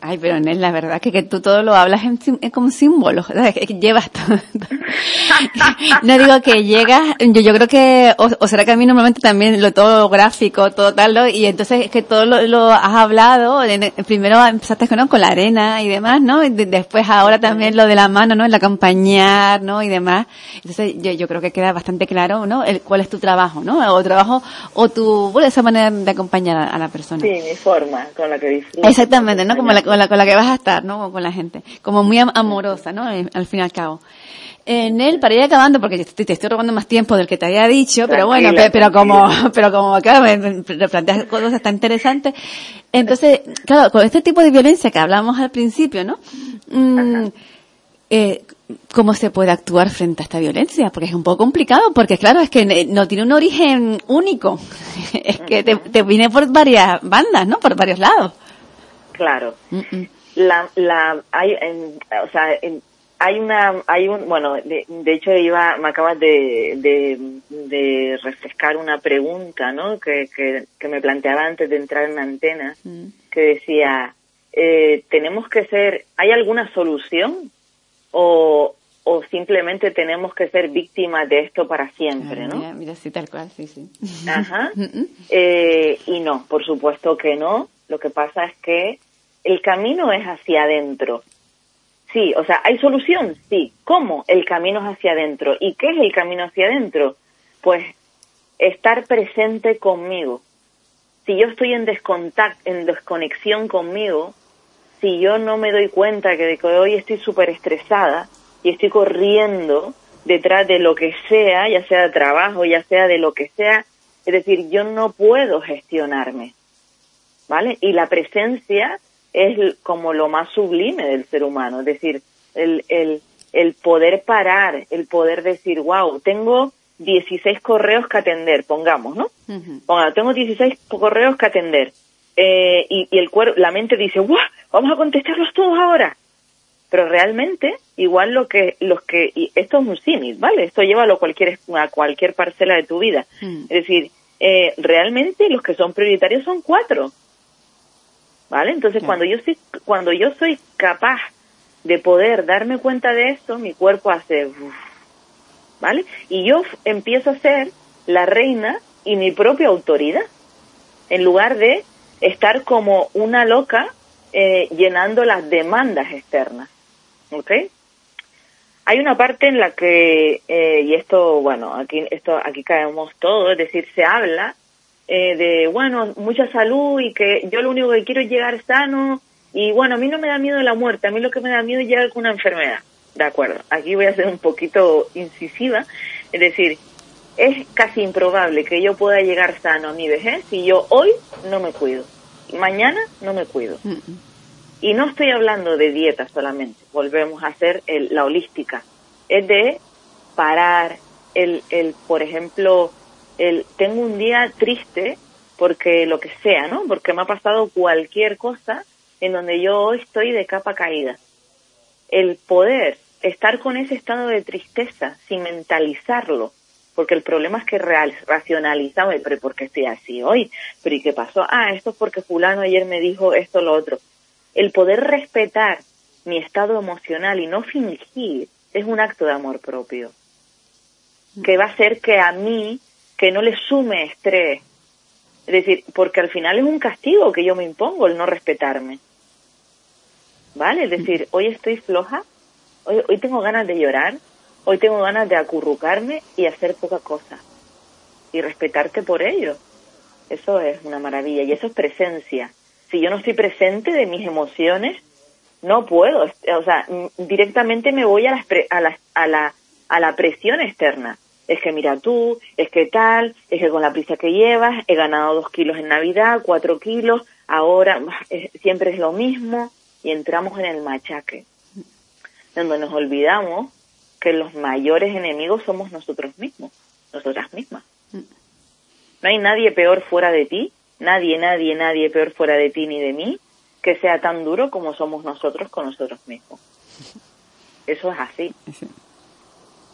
Ay, pero es la verdad que, que tú todo lo hablas en, en como símbolos, que llevas todo. no digo que llegas, yo, yo creo que, o, o, será que a mí normalmente también lo todo gráfico, todo tal, ¿no? y entonces es que todo lo, lo has hablado, primero empezaste ¿no? con la arena y demás, ¿no? Y de, después ahora también lo de la mano, ¿no? El acompañar, ¿no? Y demás. Entonces yo, yo creo que queda bastante claro, ¿no? El, cuál es tu trabajo, ¿no? O trabajo, o tu, bueno, esa manera de acompañar a, a la persona. Sí, mi forma con la que Exactamente, ¿no? Como la, con, la, con la que vas a estar, ¿no? Con la gente. Como muy amorosa, ¿no? Al fin y al cabo. En él, para ir acabando, porque te, te, estoy robando más tiempo del que te había dicho, pero bueno, pero, pero como, pero como, me, me planteas cosas tan interesantes. Entonces, claro, con este tipo de violencia que hablamos al principio, ¿no? Mm, eh, ¿Cómo se puede actuar frente a esta violencia? Porque es un poco complicado, porque claro, es que no tiene un origen único. es que te, te viene por varias bandas, ¿no? Por varios lados. Claro. La, la, hay, en, o sea, en, hay una, hay un, bueno, de, de, hecho iba, me acabas de, de, de refrescar una pregunta, ¿no? Que, que, que, me planteaba antes de entrar en antena, mm. que decía, eh, tenemos que ser, ¿hay alguna solución? O, o simplemente tenemos que ser víctimas de esto para siempre, ¿no? Mira, mira sí, tal cual, sí, sí. Ajá. eh, y no, por supuesto que no. Lo que pasa es que el camino es hacia adentro. Sí, o sea, ¿hay solución? Sí. ¿Cómo? El camino es hacia adentro. ¿Y qué es el camino hacia adentro? Pues estar presente conmigo. Si yo estoy en, en desconexión conmigo, si yo no me doy cuenta que, de que hoy estoy súper estresada y estoy corriendo detrás de lo que sea, ya sea de trabajo, ya sea de lo que sea, es decir, yo no puedo gestionarme. ¿Vale? Y la presencia es como lo más sublime del ser humano, es decir, el, el, el poder parar, el poder decir, wow, tengo 16 correos que atender, pongamos, ¿no? Uh -huh. Tengo 16 correos que atender. Eh, y, y el cuerpo, la mente dice, wow, vamos a contestarlos todos ahora. Pero realmente, igual lo que, los que, y esto es un símil, ¿vale? Esto llévalo a cualquier, a cualquier parcela de tu vida. -huh. Es decir, eh, realmente los que son prioritarios son cuatro. ¿vale? Entonces, cuando yo soy, cuando yo soy capaz de poder darme cuenta de esto, mi cuerpo hace, uf, ¿vale? Y yo empiezo a ser la reina y mi propia autoridad, en lugar de estar como una loca eh, llenando las demandas externas, ¿ok? Hay una parte en la que, eh, y esto, bueno, aquí, esto, aquí caemos todos, es decir, se habla eh, de, bueno, mucha salud y que yo lo único que quiero es llegar sano y bueno, a mí no me da miedo la muerte, a mí lo que me da miedo es llegar con una enfermedad. De acuerdo, aquí voy a ser un poquito incisiva, es decir, es casi improbable que yo pueda llegar sano a mi vejez si yo hoy no me cuido, mañana no me cuido. Y no estoy hablando de dieta solamente, volvemos a hacer el, la holística, es de parar, el, el, por ejemplo, el tengo un día triste porque lo que sea, ¿no? Porque me ha pasado cualquier cosa en donde yo hoy estoy de capa caída. El poder estar con ese estado de tristeza sin mentalizarlo, porque el problema es que real, racionalizamos, pero ¿por qué estoy así hoy? ¿Pero y qué pasó? Ah, esto es porque fulano ayer me dijo esto, lo otro. El poder respetar mi estado emocional y no fingir es un acto de amor propio, que va a hacer que a mí que no le sume estrés. Es decir, porque al final es un castigo que yo me impongo el no respetarme. ¿Vale? Es decir, hoy estoy floja, hoy, hoy tengo ganas de llorar, hoy tengo ganas de acurrucarme y hacer poca cosa. y respetarte por ello. Eso es una maravilla y eso es presencia. Si yo no estoy presente de mis emociones, no puedo, o sea, directamente me voy a la, a la, a la, a la presión externa. Es que mira tú, es que tal, es que con la prisa que llevas he ganado dos kilos en Navidad, cuatro kilos, ahora siempre es lo mismo y entramos en el machaque, donde nos olvidamos que los mayores enemigos somos nosotros mismos, nosotras mismas. No hay nadie peor fuera de ti, nadie, nadie, nadie peor fuera de ti ni de mí, que sea tan duro como somos nosotros con nosotros mismos. Eso es así.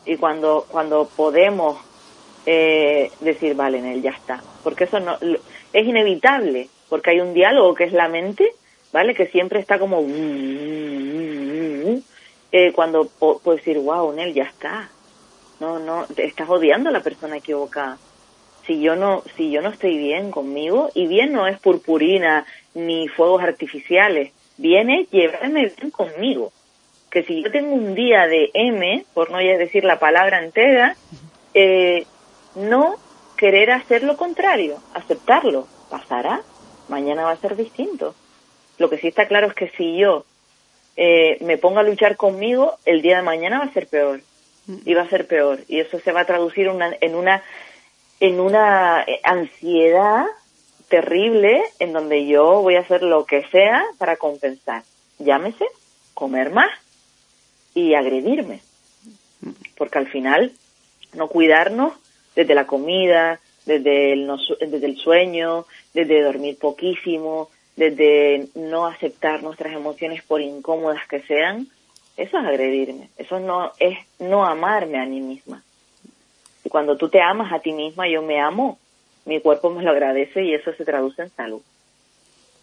Y cuando, cuando podemos eh, decir, vale, en él ya está, porque eso no, es inevitable, porque hay un diálogo que es la mente, ¿vale? Que siempre está como, eh, cuando puedo decir, wow, en él ya está. No, no, estás odiando a la persona equivocada. Si yo no si yo no estoy bien conmigo y bien no es purpurina ni fuegos artificiales viene llevarme bien conmigo. Que si yo tengo un día de M por no decir la palabra entera eh, no querer hacer lo contrario aceptarlo. Pasará. Mañana va a ser distinto. Lo que sí está claro es que si yo eh, me pongo a luchar conmigo el día de mañana va a ser peor y va a ser peor y eso se va a traducir en una en una eh, ansiedad terrible en donde yo voy a hacer lo que sea para compensar. Llámese comer más y agredirme. Porque al final no cuidarnos desde la comida, desde el, desde el sueño, desde dormir poquísimo, desde no aceptar nuestras emociones por incómodas que sean, eso es agredirme. Eso no es no amarme a mí misma. Y cuando tú te amas a ti misma, yo me amo, mi cuerpo me lo agradece y eso se traduce en salud.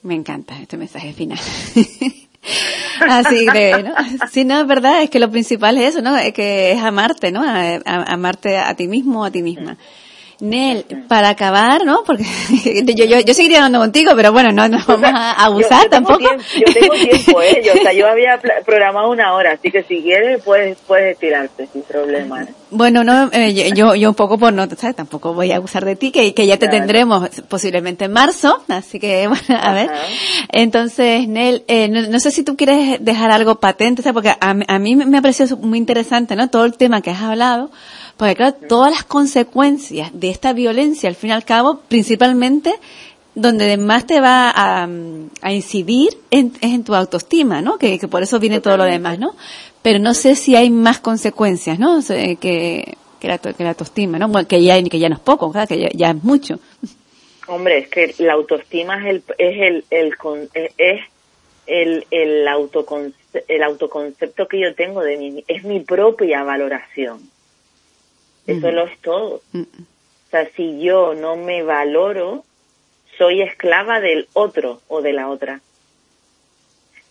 Me encanta este mensaje final. Así que, ¿no? Sí, no, es verdad, es que lo principal es eso, ¿no? Es que es amarte, ¿no? amarte a ti mismo, a ti misma. Nel, para acabar, ¿no? Porque yo, yo, yo seguiría hablando contigo, pero bueno, no nos vamos a abusar tampoco. yo tengo tiempo, ¿eh? Yo, o sea, yo había programado una hora, así que si quieres puedes, puedes tirarte sin problema. ¿eh? Bueno, no, eh, yo, yo un poco por no, ¿sabes? Tampoco voy a abusar de ti, que, que ya te tendremos posiblemente en marzo, así que, bueno, a ver. Entonces, Nel, eh, no, sé si tú quieres dejar algo patente, ¿sabes? Porque a, a mí me ha parecido muy interesante, ¿no? Todo el tema que has hablado porque claro, todas las consecuencias de esta violencia, al fin y al cabo, principalmente donde más te va a, incidir es en tu autoestima, ¿no? Que, por eso viene todo lo demás, ¿no? Pero no sé si hay más consecuencias, ¿no? que, que, la, que la autoestima, ¿no? Bueno, que ya, que ya no es poco, que ya, es mucho. Hombre, es que la autoestima es el, es el, el es el, el, el autoconcepto que yo tengo de mí, es mi propia valoración. Eso lo es todo. O sea, si yo no me valoro, soy esclava del otro o de la otra.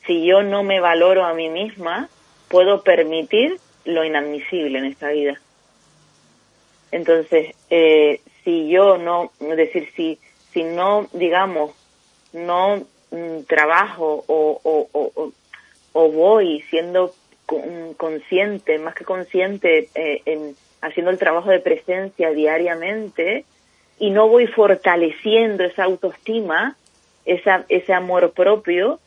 Si yo no me valoro a mí misma, puedo permitir lo inadmisible en esta vida. Entonces, eh, si yo no, es decir, si, si no, digamos, no mm, trabajo o, o, o, o, voy siendo consciente, más que consciente, eh, en, haciendo el trabajo de presencia diariamente y no voy fortaleciendo esa autoestima, esa, ese amor propio,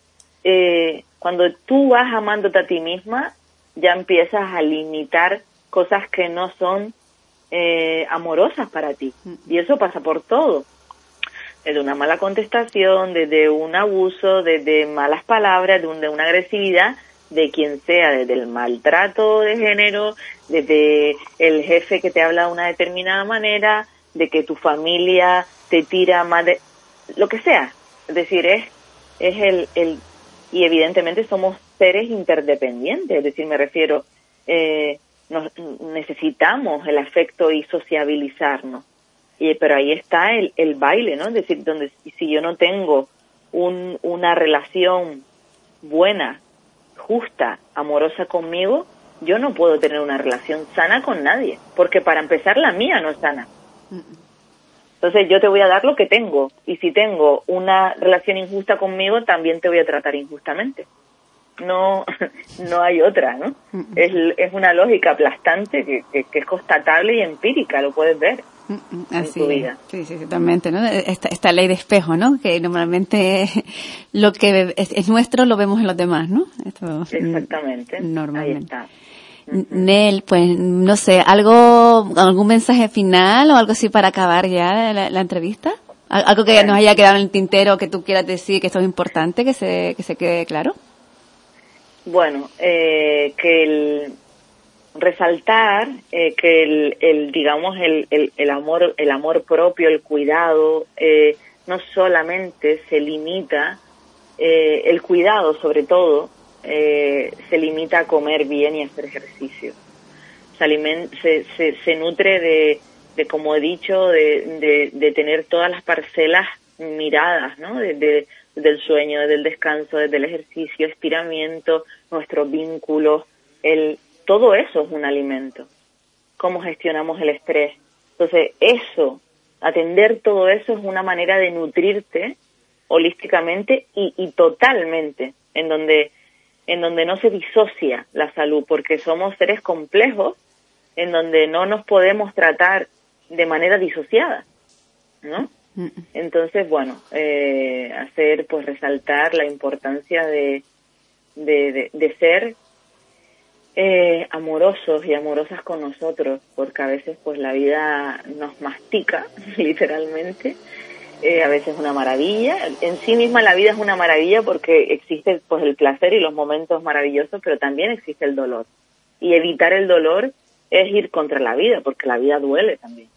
eh, cuando tú vas amándote a ti misma, ya empiezas a limitar cosas que no son eh, amorosas para ti. Y eso pasa por todo. Desde una mala contestación, desde un abuso, desde malas palabras, de, de una agresividad, de quien sea, desde el maltrato de género, desde el jefe que te habla de una determinada manera, de que tu familia te tira más de lo que sea. Es decir, es, es el, el, y evidentemente somos seres interdependientes, es decir, me refiero, eh, nos, necesitamos el afecto y sociabilizarnos. Y, pero ahí está el, el baile, ¿no? Es decir, donde si yo no tengo un, una relación buena justa, amorosa conmigo, yo no puedo tener una relación sana con nadie, porque para empezar la mía no es sana. Entonces yo te voy a dar lo que tengo y si tengo una relación injusta conmigo, también te voy a tratar injustamente. no, no hay otra, ¿no? Es, es una lógica aplastante que, que, es constatable y empírica, lo puedes ver. En tu vida. Sí, sí, totalmente, ¿no? Esta, esta ley de espejo, ¿no? Que normalmente lo que es, nuestro lo vemos en los demás, ¿no? Exactamente. Normalmente. Ahí está. Nel, pues no sé, algo, algún mensaje final o algo así para acabar ya la, entrevista. Algo que nos haya quedado en el tintero que tú quieras decir que esto es importante que se, que se quede claro. Bueno, eh, que el resaltar eh, que el, el digamos el, el, el, amor el amor propio, el cuidado eh, no solamente se limita eh, el cuidado sobre todo eh, se limita a comer bien y hacer ejercicio. Se, se, se, nutre de, de, como he dicho, de, de, tener todas las parcelas miradas, ¿no? De, del sueño, del descanso, desde el ejercicio, estiramiento, nuestros vínculos, el, todo eso es un alimento. Cómo gestionamos el estrés. Entonces, eso, atender todo eso es una manera de nutrirte holísticamente y, y totalmente, en donde en donde no se disocia la salud, porque somos seres complejos, en donde no nos podemos tratar de manera disociada, ¿no? Entonces, bueno, eh, hacer, pues resaltar la importancia de, de, de, ser eh, amorosos y amorosas con nosotros, porque a veces, pues la vida nos mastica, literalmente, eh, a veces una maravilla. En sí misma la vida es una maravilla porque existe pues el placer y los momentos maravillosos, pero también existe el dolor. Y evitar el dolor es ir contra la vida, porque la vida duele también.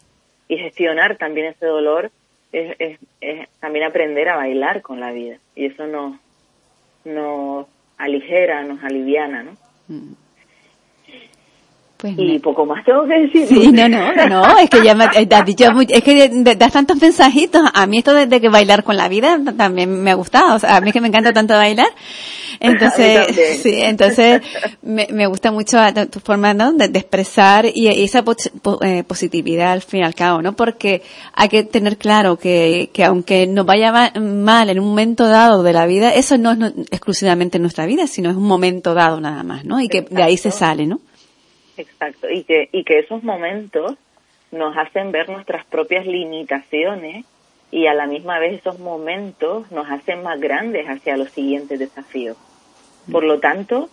Y gestionar también ese dolor es, es, también aprender a bailar con la vida. Y eso nos, nos aligera, nos aliviana, ¿no? Mm. Pues y poco más tengo que decir. Sí, no, no, no, es que ya me has dicho, es que das tantos mensajitos. A mí esto de, que bailar con la vida también me ha gustado. O sea, a mí es que me encanta tanto bailar. Entonces, sí, entonces me, me gusta mucho tu forma, ¿no? De, expresar y, esa eh, positividad al fin y al cabo, ¿no? Porque hay que tener claro que, que aunque nos vaya mal en un momento dado de la vida, eso no es exclusivamente nuestra vida, sino es un momento dado nada más, ¿no? Y que de ahí se sale, ¿no? Exacto, y que, y que esos momentos nos hacen ver nuestras propias limitaciones y a la misma vez esos momentos nos hacen más grandes hacia los siguientes desafíos. Por lo tanto,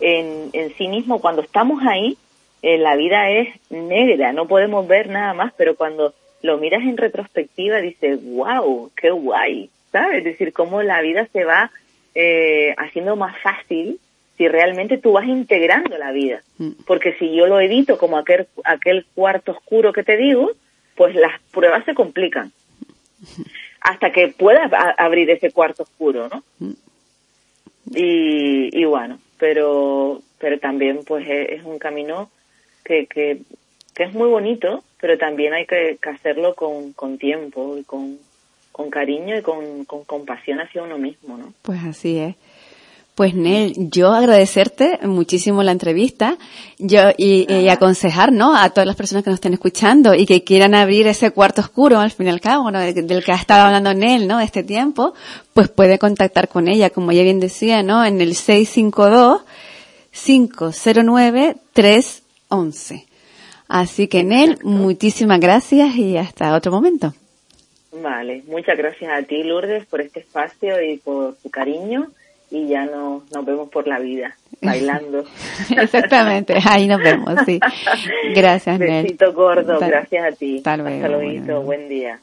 en, en sí mismo, cuando estamos ahí, eh, la vida es negra, no podemos ver nada más, pero cuando lo miras en retrospectiva, dices, wow, qué guay, ¿sabes? Es decir, cómo la vida se va eh, haciendo más fácil si realmente tú vas integrando la vida. Mm. Porque si yo lo edito como aquel, aquel cuarto oscuro que te digo, pues las pruebas se complican. Hasta que puedas abrir ese cuarto oscuro, ¿no? Mm. Y, y bueno, pero, pero también pues es, un camino que, que, que, es muy bonito, pero también hay que, hacerlo con, con tiempo y con, con cariño y con, con compasión hacia uno mismo, ¿no? Pues así es. Pues Nel, yo agradecerte muchísimo la entrevista yo y, aconsejar, ¿no? A todas las personas que nos estén escuchando y que quieran abrir ese cuarto oscuro, al fin y al cabo, ¿no? del que ha estado hablando Nel, ¿no? Este tiempo, pues puede contactar con ella, como ella bien decía, ¿no? En el 652 509 311. Así que Nel, muchísimas gracias y hasta otro momento. Vale, muchas gracias a ti Lourdes por este espacio y por tu cariño y ya no, nos vemos por la vida, bailando. Exactamente, ahí nos vemos, sí. Gracias, Besito gordo, gracias a ti. Hasta luego. buen día.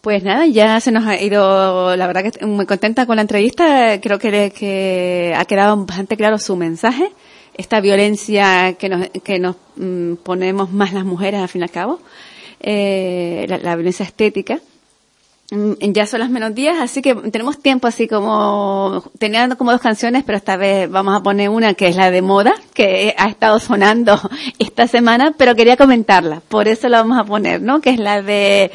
Pues nada, ya se nos ha ido, la verdad que estoy muy contenta con la entrevista, creo que, que ha quedado bastante claro su mensaje, esta violencia que nos, que nos mm, ponemos más las mujeres al fin y al cabo, eh, la violencia estética, ya son las menos días, así que tenemos tiempo así como, teniendo como dos canciones, pero esta vez vamos a poner una que es la de moda, que ha estado sonando esta semana, pero quería comentarla, por eso la vamos a poner, ¿no? Que es la de,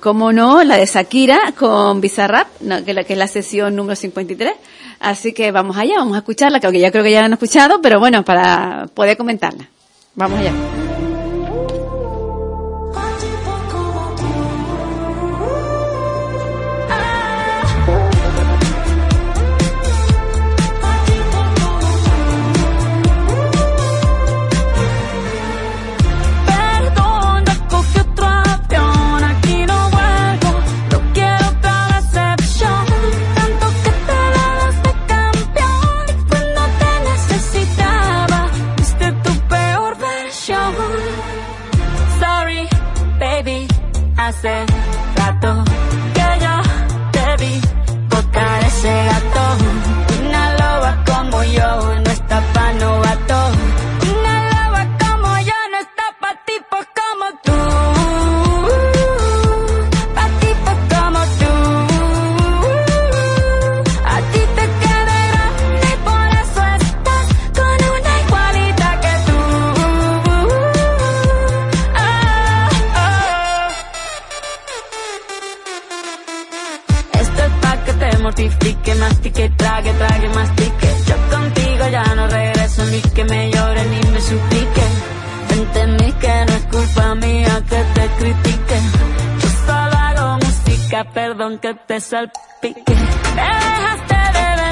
como no, la de Shakira con Bizarrap, que, la, que es la sesión número 53. Así que vamos allá, vamos a escucharla, que ya creo que ya la han escuchado, pero bueno, para poder comentarla. Vamos allá. Hace ni que me llore ni me suplique. Entendí que no es culpa mía que te critique. Yo solo hago música, perdón que te salpique. Me dejaste de vecina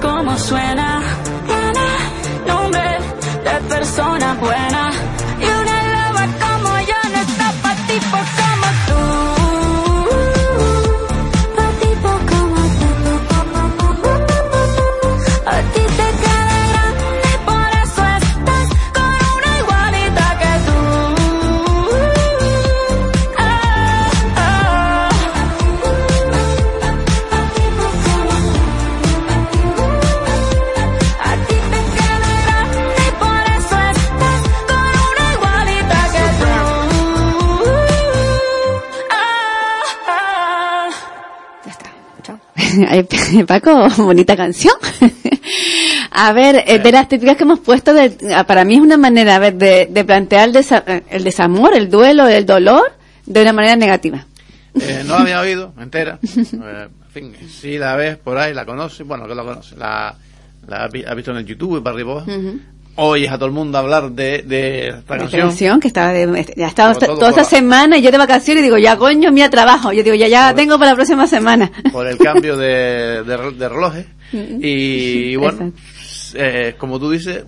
como suena. Nombre de persona buena. Paco, bonita canción. A ver, eh, de las típicas que hemos puesto, de, ah, para mí es una manera a ver, de, de plantear el, desa- eh, el desamor, el duelo, el dolor, de una manera negativa. Eh, no la había oído entera. Eh, en fin, si la ves por ahí, la conoces, bueno, que la conoces, la, la has vi- has visto en el YouTube, para arriba. Oyes a todo el mundo hablar de, de esta La canción. canción que estaba de, ya ha estado Sobre todo toda esta por la- semana y yo de vacaciones y digo, ya coño, mía trabajo. Yo digo, ya, ya Por- tengo para la próxima semana. por el cambio de, de, re- de relojes. Y bueno, eh, como tú dices,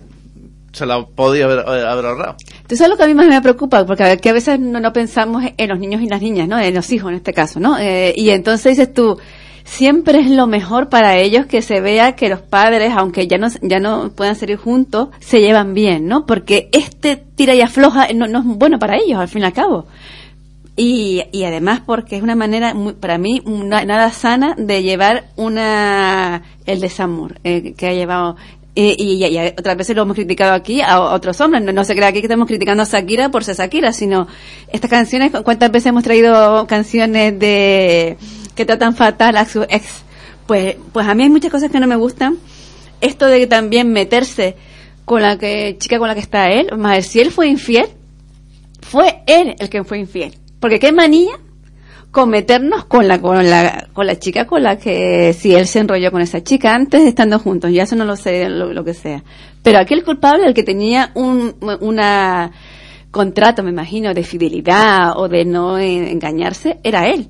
se la podía haber, eh, haber ahorrado. Tú sabes lo que a mí más me preocupa, porque a, que a veces no, no pensamos en los niños y las niñas, ¿no? En los hijos en este caso, ¿no? Eh, y entonces dices tú, siempre es lo mejor para ellos que se vea que los padres, aunque ya no, ya no puedan salir juntos, se llevan bien, ¿no? Porque este tira y afloja no, no es bueno para ellos, al fin y al cabo. Y, y además porque es una manera, muy- para mí, nada sana de llevar una el desamor eh, que ha llevado. Eh, y, otras veces lo hemos criticado aquí a, otros hombres. No, se crea aquí que estamos criticando a Shakira por ser Shakira, sino estas canciones, ¿cu- ¿cuántas veces hemos traído canciones de que tratan fatal a su ex? Pues, pues a mí hay muchas cosas que no me gustan. Esto de también meterse con la que, chica con la que está él, más si él fue infiel, fue él el que fue infiel. Porque qué manía con meternos con la, con la, con la chica con la que, si él se enrolló con esa chica antes de estando juntos, ya eso no lo sé, lo, que sea. Pero aquel culpable, el que tenía un, una contrato, me imagino, de fidelidad o de no engañarse, era él.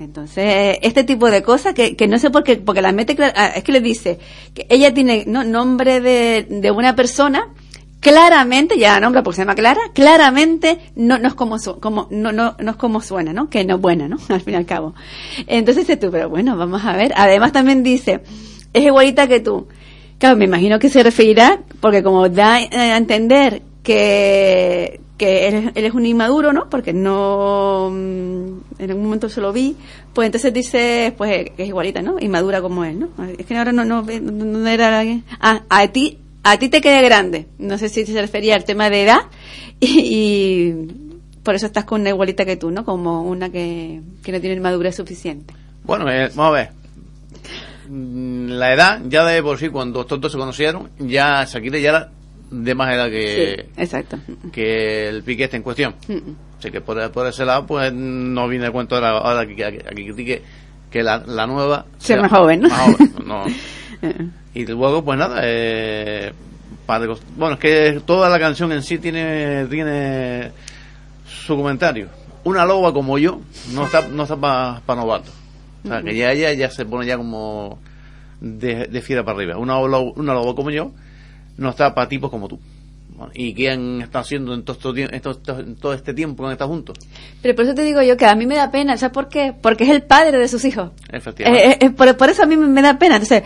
Entonces, este tipo de cosas que, que no sé por qué, porque la mete, ah, es que le dice que ella tiene no, nombre de, de una persona, claramente, ya nombra porque se llama Clara, claramente no, no es como, su- como no, no, no es como suena, ¿no? Que no buena, ¿no? Al fin y al cabo. Entonces dice tú, pero bueno, vamos a ver. Además también dice, es igualita que tú. Claro, me imagino que se referirá, porque como da a entender que, que él, es un inmaduro, ¿no? Porque no, mm, en un momento se lo vi, pues entonces dice, pues es igualita, ¿no? Inmadura como él, ¿no? Es que ahora no, no, no era, ah, a ti, a ti te queda grande. No sé si se refería al tema de edad y, por eso estás con una igualita que tú, ¿no? Como una que, que no tiene madurez suficiente. Bueno, eh, vamos a ver. Mm, la edad, ya de por sí, cuando estos dos se conocieron, ya Shakira ya era de más edad que, exacto. que el pique está en cuestión. Así que por, por, ese lado, pues no viene de cuento ahora, ahora que, critique que la, la nueva sea, más joven, ¿no? Más joven, no. Y luego, pues nada, eh, bueno, es que toda la canción en sí tiene, tiene su comentario. Una loba como yo no está, no está para novato. O sea, que ya ella ya se pone ya como de, de fiera para arriba. Una, una loba como yo no está para tipos como tú. ¿Y qué han estado haciendo en todo, en todo, este tiempo que han estado juntos? Pero por eso te digo yo que a mí me da pena, ¿sabes por qué? Porque es el padre de sus hijos. Efectivamente. Eh, eh, por, por, eso a mí me da pena. Entonces,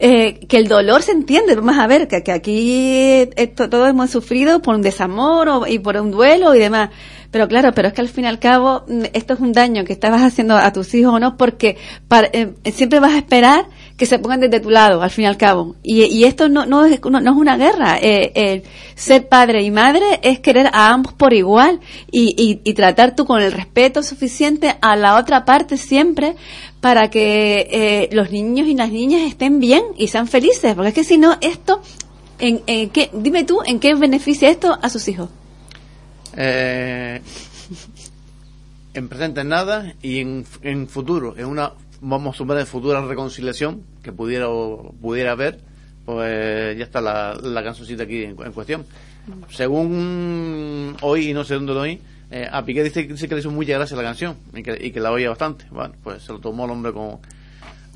eh, que el dolor se entiende, vamos a ver, que, aquí todos hemos sufrido por un desamor y por un duelo y demás. Pero claro, pero es que al fin y al cabo mm, esto es un daño que estabas haciendo a tus hijos o no, porque eh, siempre vas a esperar que se pongan desde tu lado, al fin y al cabo. Y, esto no, no, es, no, es una guerra. Eh, ser padre y madre es querer a ambos por igual y, y, y tratar tú con el respeto suficiente a la otra parte siempre para que eh, los niños y las niñas estén bien y sean felices, porque es que si no, esto, en, qué, dime tú, ¿en qué beneficia esto a sus hijos? Eh, en presente en nada y en, en futuro, en una, vamos a suponer, futura reconciliación que pudiera, pudiera haber, pues ya está la, la cancioncita aquí en, cuestión. Según hoy, y no sé dónde lo oí, eh, a Piqué dice, dice, que le hizo mucha gracia la canción y que, y que la oía bastante. Bueno, pues se lo tomó el hombre como...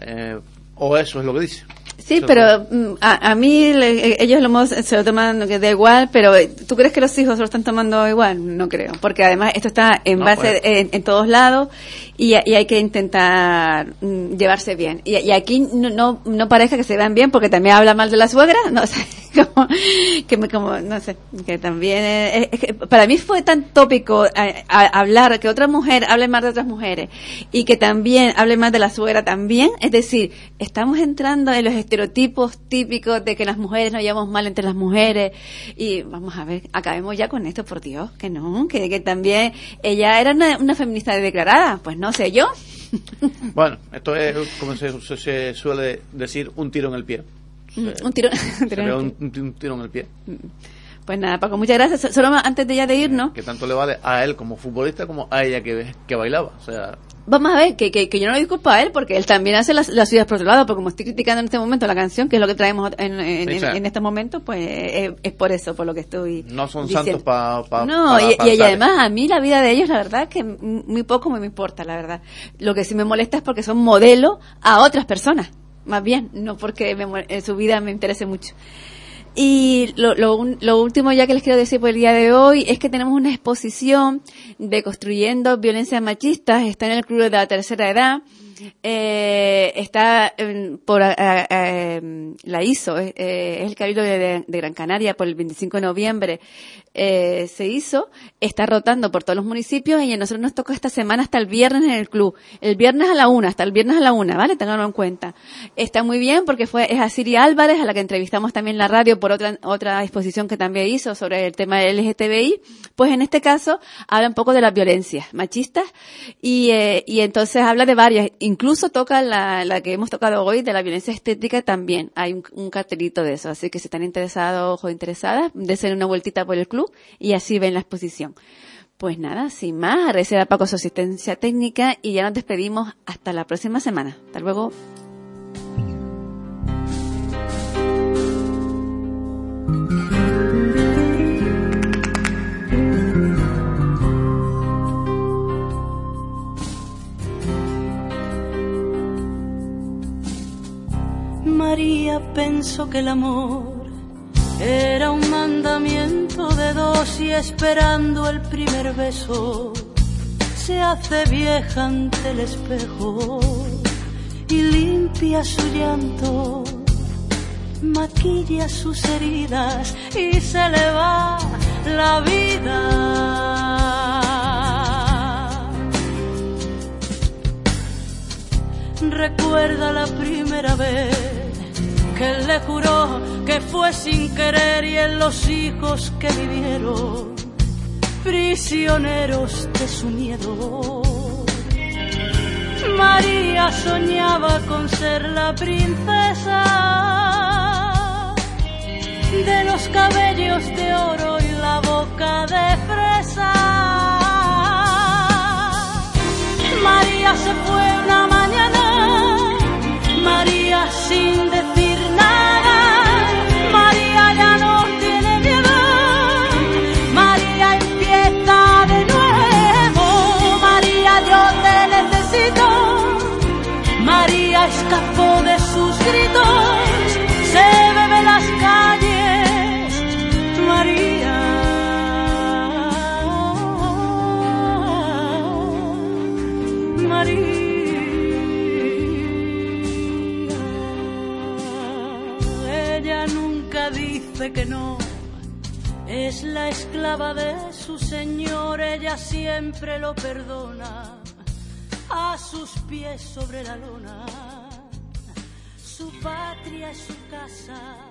Eh, o eso es lo que dice. Sí, pero mm, a, a, mí ellos lo, se lo toman que da igual, pero ¿tú crees que los hijos se lo están tomando igual? No creo, porque además esto está en base pues. en, todos lados y, hay que intentar mm, llevarse bien. Y, aquí no, no, no, parece que se vean bien porque también habla mal de la suegra, no sé, como, que me, como, no sé, que también es, que para mí fue tan tópico eh, hablar que otra mujer hable mal de otras mujeres y que también hable mal de la suegra también, es decir, estamos entrando en los estereotipos típicos de que las mujeres nos llevamos mal entre las mujeres y vamos a ver, acabemos ya con esto, por Dios, que no, que, que también ella era una, feminista declarada, pues no sé yo. Bueno, esto es, como se, suele decir, un tiro en el pie. Mm, un tiro, un tiro, un, tiro en el pie. Mm. Pues nada, Paco, muchas gracias. Solo antes de ya de irnos. Que tanto le vale a él como futbolista como a ella que, que bailaba. O sea, Vamos a ver, que, que, yo no lo disculpo a él, porque él también hace las, las ciudades por otro lado, porque como estoy criticando en este momento la canción, que es lo que traemos en, en, en, este momento, pues es, por eso, por lo que estoy No son santos para... Pa, no, y, y, además a mí la vida de ellos, la verdad, que muy poco me importa, la verdad. Lo que sí me molesta es porque son modelo a otras personas, más bien, no porque me, su vida me interese mucho. Y lo, lo, lo, último ya que les quiero decir por el día de hoy es que tenemos una exposición de Construyendo Violencias Machistas, está en el Club de la Tercera Edad, eh, está por eh, eh, la ISO, es el Cabildo de, Gran Canaria por el 25 de noviembre eh, se hizo, está rotando por todos los municipios y a nosotros nos toca esta semana hasta el viernes en el club. El viernes a la una, hasta el viernes a la una, ¿vale? Tenganlo en cuenta. Está muy bien porque fue, es a Siri Álvarez, a la que entrevistamos también en la radio por otra, otra exposición que también hizo sobre el tema del LGTBI. Pues en este caso habla un poco de las violencias machistas y, eh, y entonces habla de varias. Incluso toca la, la que hemos tocado hoy de la violencia estética también. Hay un, un cartelito de eso. Así que si están interesados o interesadas, ser una vueltita por el club y así ven la exposición. Pues nada, sin más, agradecer a Paco su asistencia técnica y ya nos despedimos hasta la próxima semana. Hasta luego. María pensó que el amor era un y esperando el primer beso se hace vieja ante el espejo y limpia su llanto maquilla sus heridas y se le va la vida. Recuerda la primera vez él le juró que fue sin querer y en los hijos que vivieron prisioneros de su miedo. María soñaba con ser la princesa de los cabellos de oro y la boca de fresa. María se fue una mañana, María sin decir esclava de su señor, ella siempre lo perdona. A sus pies sobre la lona, su patria es su casa